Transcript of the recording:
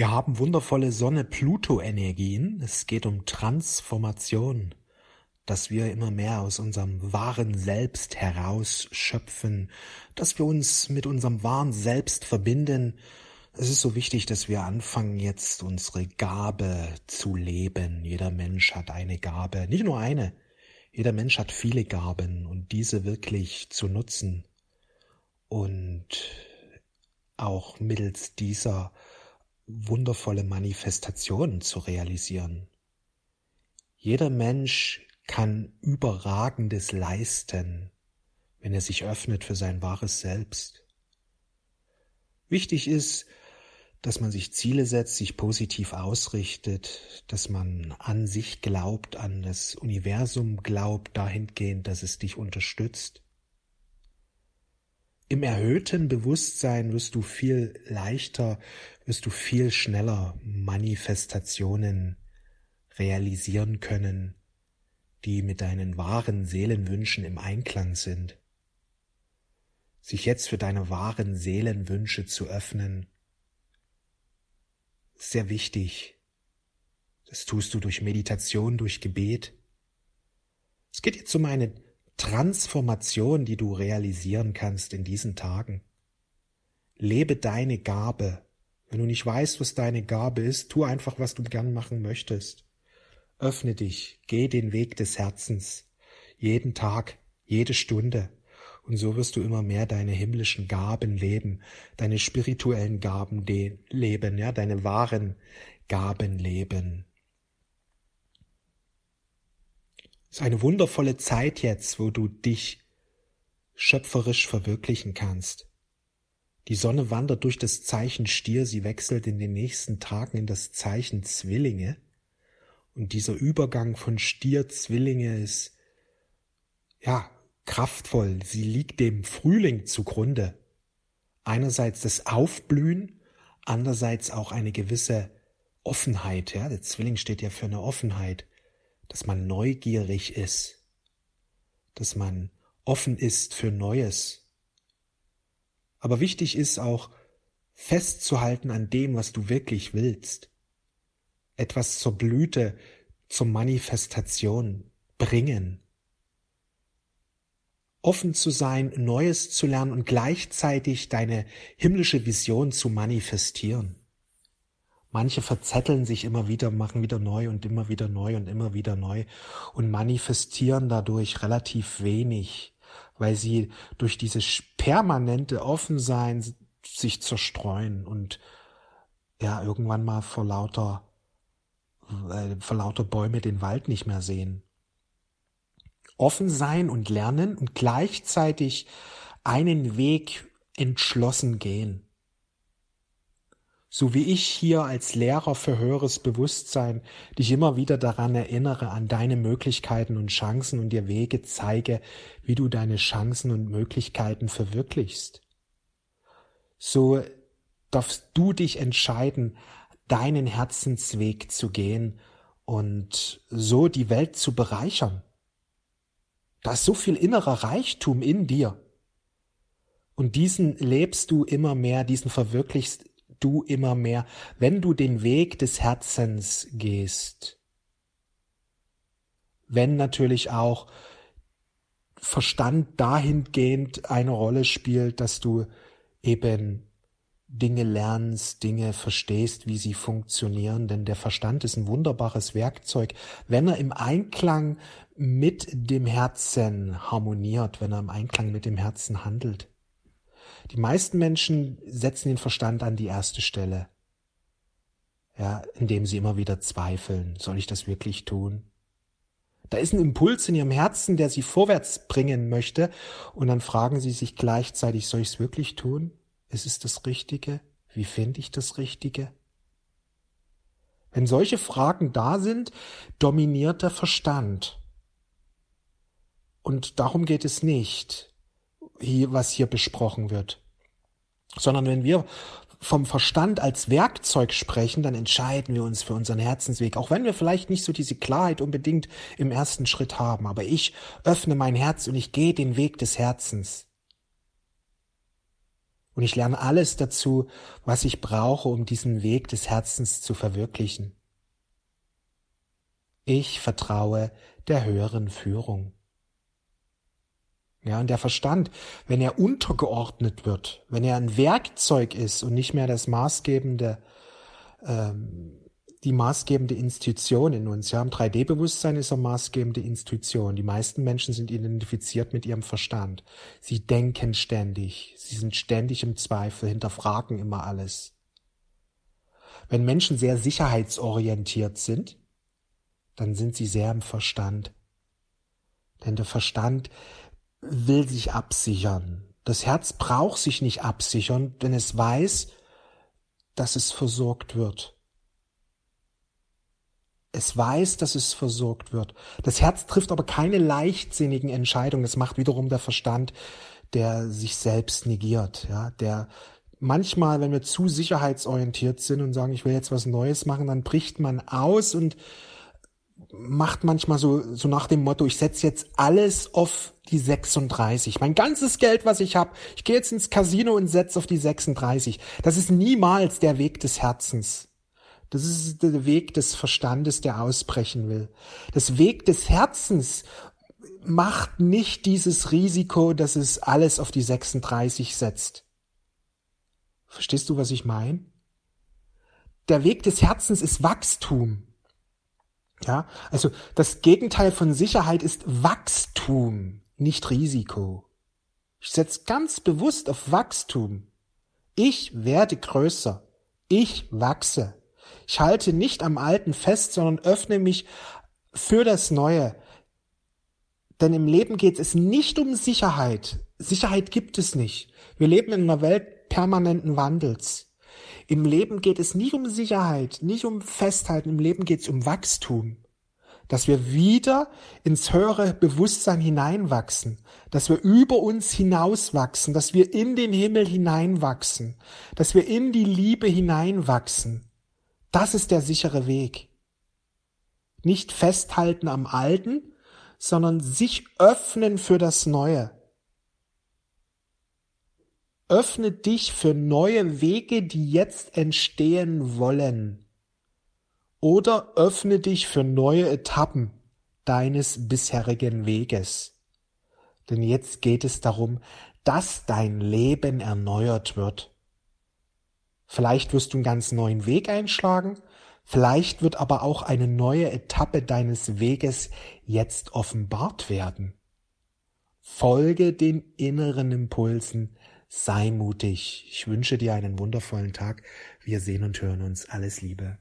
Wir haben wundervolle Sonne-Pluto-Energien. Es geht um Transformation, dass wir immer mehr aus unserem wahren Selbst herausschöpfen, dass wir uns mit unserem wahren Selbst verbinden. Es ist so wichtig, dass wir anfangen, jetzt unsere Gabe zu leben. Jeder Mensch hat eine Gabe, nicht nur eine. Jeder Mensch hat viele Gaben und diese wirklich zu nutzen und auch mittels dieser wundervolle Manifestationen zu realisieren. Jeder Mensch kann Überragendes leisten, wenn er sich öffnet für sein wahres Selbst. Wichtig ist, dass man sich Ziele setzt, sich positiv ausrichtet, dass man an sich glaubt, an das Universum glaubt, dahingehend, dass es dich unterstützt. Im erhöhten Bewusstsein wirst du viel leichter, wirst du viel schneller Manifestationen realisieren können, die mit deinen wahren Seelenwünschen im Einklang sind. Sich jetzt für deine wahren Seelenwünsche zu öffnen, ist sehr wichtig. Das tust du durch Meditation, durch Gebet. Es geht jetzt um eine Transformation, die du realisieren kannst in diesen Tagen. Lebe deine Gabe. Wenn du nicht weißt, was deine Gabe ist, tu einfach, was du gern machen möchtest. Öffne dich, geh den Weg des Herzens. Jeden Tag, jede Stunde. Und so wirst du immer mehr deine himmlischen Gaben leben, deine spirituellen Gaben leben, ja, deine wahren Gaben leben. Es ist eine wundervolle Zeit jetzt, wo du dich schöpferisch verwirklichen kannst. Die Sonne wandert durch das Zeichen Stier, sie wechselt in den nächsten Tagen in das Zeichen Zwillinge. Und dieser Übergang von Stier Zwillinge ist, ja, kraftvoll. Sie liegt dem Frühling zugrunde. Einerseits das Aufblühen, andererseits auch eine gewisse Offenheit, ja. Der Zwilling steht ja für eine Offenheit dass man neugierig ist, dass man offen ist für Neues. Aber wichtig ist auch, festzuhalten an dem, was du wirklich willst. Etwas zur Blüte, zur Manifestation bringen. Offen zu sein, Neues zu lernen und gleichzeitig deine himmlische Vision zu manifestieren. Manche verzetteln sich immer wieder, machen wieder neu und immer wieder neu und immer wieder neu und manifestieren dadurch relativ wenig, weil sie durch dieses permanente Offensein sich zerstreuen und ja irgendwann mal vor lauter äh, vor lauter Bäume den Wald nicht mehr sehen. Offen sein und lernen und gleichzeitig einen Weg entschlossen gehen so wie ich hier als Lehrer für höheres Bewusstsein dich immer wieder daran erinnere, an deine Möglichkeiten und Chancen und dir Wege zeige, wie du deine Chancen und Möglichkeiten verwirklichst. So darfst du dich entscheiden, deinen Herzensweg zu gehen und so die Welt zu bereichern. Da ist so viel innerer Reichtum in dir. Und diesen lebst du immer mehr, diesen verwirklichst du immer mehr, wenn du den Weg des Herzens gehst. Wenn natürlich auch Verstand dahingehend eine Rolle spielt, dass du eben Dinge lernst, Dinge verstehst, wie sie funktionieren, denn der Verstand ist ein wunderbares Werkzeug, wenn er im Einklang mit dem Herzen harmoniert, wenn er im Einklang mit dem Herzen handelt. Die meisten Menschen setzen den Verstand an die erste Stelle. Ja, indem sie immer wieder zweifeln. Soll ich das wirklich tun? Da ist ein Impuls in ihrem Herzen, der sie vorwärts bringen möchte. Und dann fragen sie sich gleichzeitig, soll ich es wirklich tun? Ist es das Richtige? Wie finde ich das Richtige? Wenn solche Fragen da sind, dominiert der Verstand. Und darum geht es nicht hier, was hier besprochen wird. Sondern wenn wir vom Verstand als Werkzeug sprechen, dann entscheiden wir uns für unseren Herzensweg, auch wenn wir vielleicht nicht so diese Klarheit unbedingt im ersten Schritt haben. Aber ich öffne mein Herz und ich gehe den Weg des Herzens. Und ich lerne alles dazu, was ich brauche, um diesen Weg des Herzens zu verwirklichen. Ich vertraue der höheren Führung. Ja, und der Verstand, wenn er untergeordnet wird, wenn er ein Werkzeug ist und nicht mehr das maßgebende, ähm, die maßgebende Institution in uns. Ja, im 3D-Bewusstsein ist er maßgebende Institution. Die meisten Menschen sind identifiziert mit ihrem Verstand. Sie denken ständig. Sie sind ständig im Zweifel, hinterfragen immer alles. Wenn Menschen sehr sicherheitsorientiert sind, dann sind sie sehr im Verstand. Denn der Verstand will sich absichern. Das Herz braucht sich nicht absichern, denn es weiß, dass es versorgt wird. Es weiß, dass es versorgt wird. Das Herz trifft aber keine leichtsinnigen Entscheidungen. Das macht wiederum der Verstand, der sich selbst negiert, ja, der manchmal, wenn wir zu sicherheitsorientiert sind und sagen, ich will jetzt was Neues machen, dann bricht man aus und macht manchmal so, so nach dem Motto, ich setze jetzt alles auf die 36. Mein ganzes Geld, was ich habe, ich gehe jetzt ins Casino und setze auf die 36. Das ist niemals der Weg des Herzens. Das ist der Weg des Verstandes, der ausbrechen will. Das Weg des Herzens macht nicht dieses Risiko, dass es alles auf die 36 setzt. Verstehst du, was ich meine? Der Weg des Herzens ist Wachstum. Ja, also das Gegenteil von Sicherheit ist Wachstum, nicht Risiko. Ich setze ganz bewusst auf Wachstum. Ich werde größer. Ich wachse. Ich halte nicht am Alten fest, sondern öffne mich für das Neue. Denn im Leben geht es nicht um Sicherheit. Sicherheit gibt es nicht. Wir leben in einer Welt permanenten Wandels. Im Leben geht es nicht um Sicherheit, nicht um Festhalten, im Leben geht es um Wachstum. Dass wir wieder ins höhere Bewusstsein hineinwachsen, dass wir über uns hinauswachsen, dass wir in den Himmel hineinwachsen, dass wir in die Liebe hineinwachsen. Das ist der sichere Weg. Nicht festhalten am Alten, sondern sich öffnen für das Neue. Öffne dich für neue Wege, die jetzt entstehen wollen. Oder öffne dich für neue Etappen deines bisherigen Weges. Denn jetzt geht es darum, dass dein Leben erneuert wird. Vielleicht wirst du einen ganz neuen Weg einschlagen, vielleicht wird aber auch eine neue Etappe deines Weges jetzt offenbart werden. Folge den inneren Impulsen sei mutig. Ich wünsche dir einen wundervollen Tag. Wir sehen und hören uns. Alles Liebe.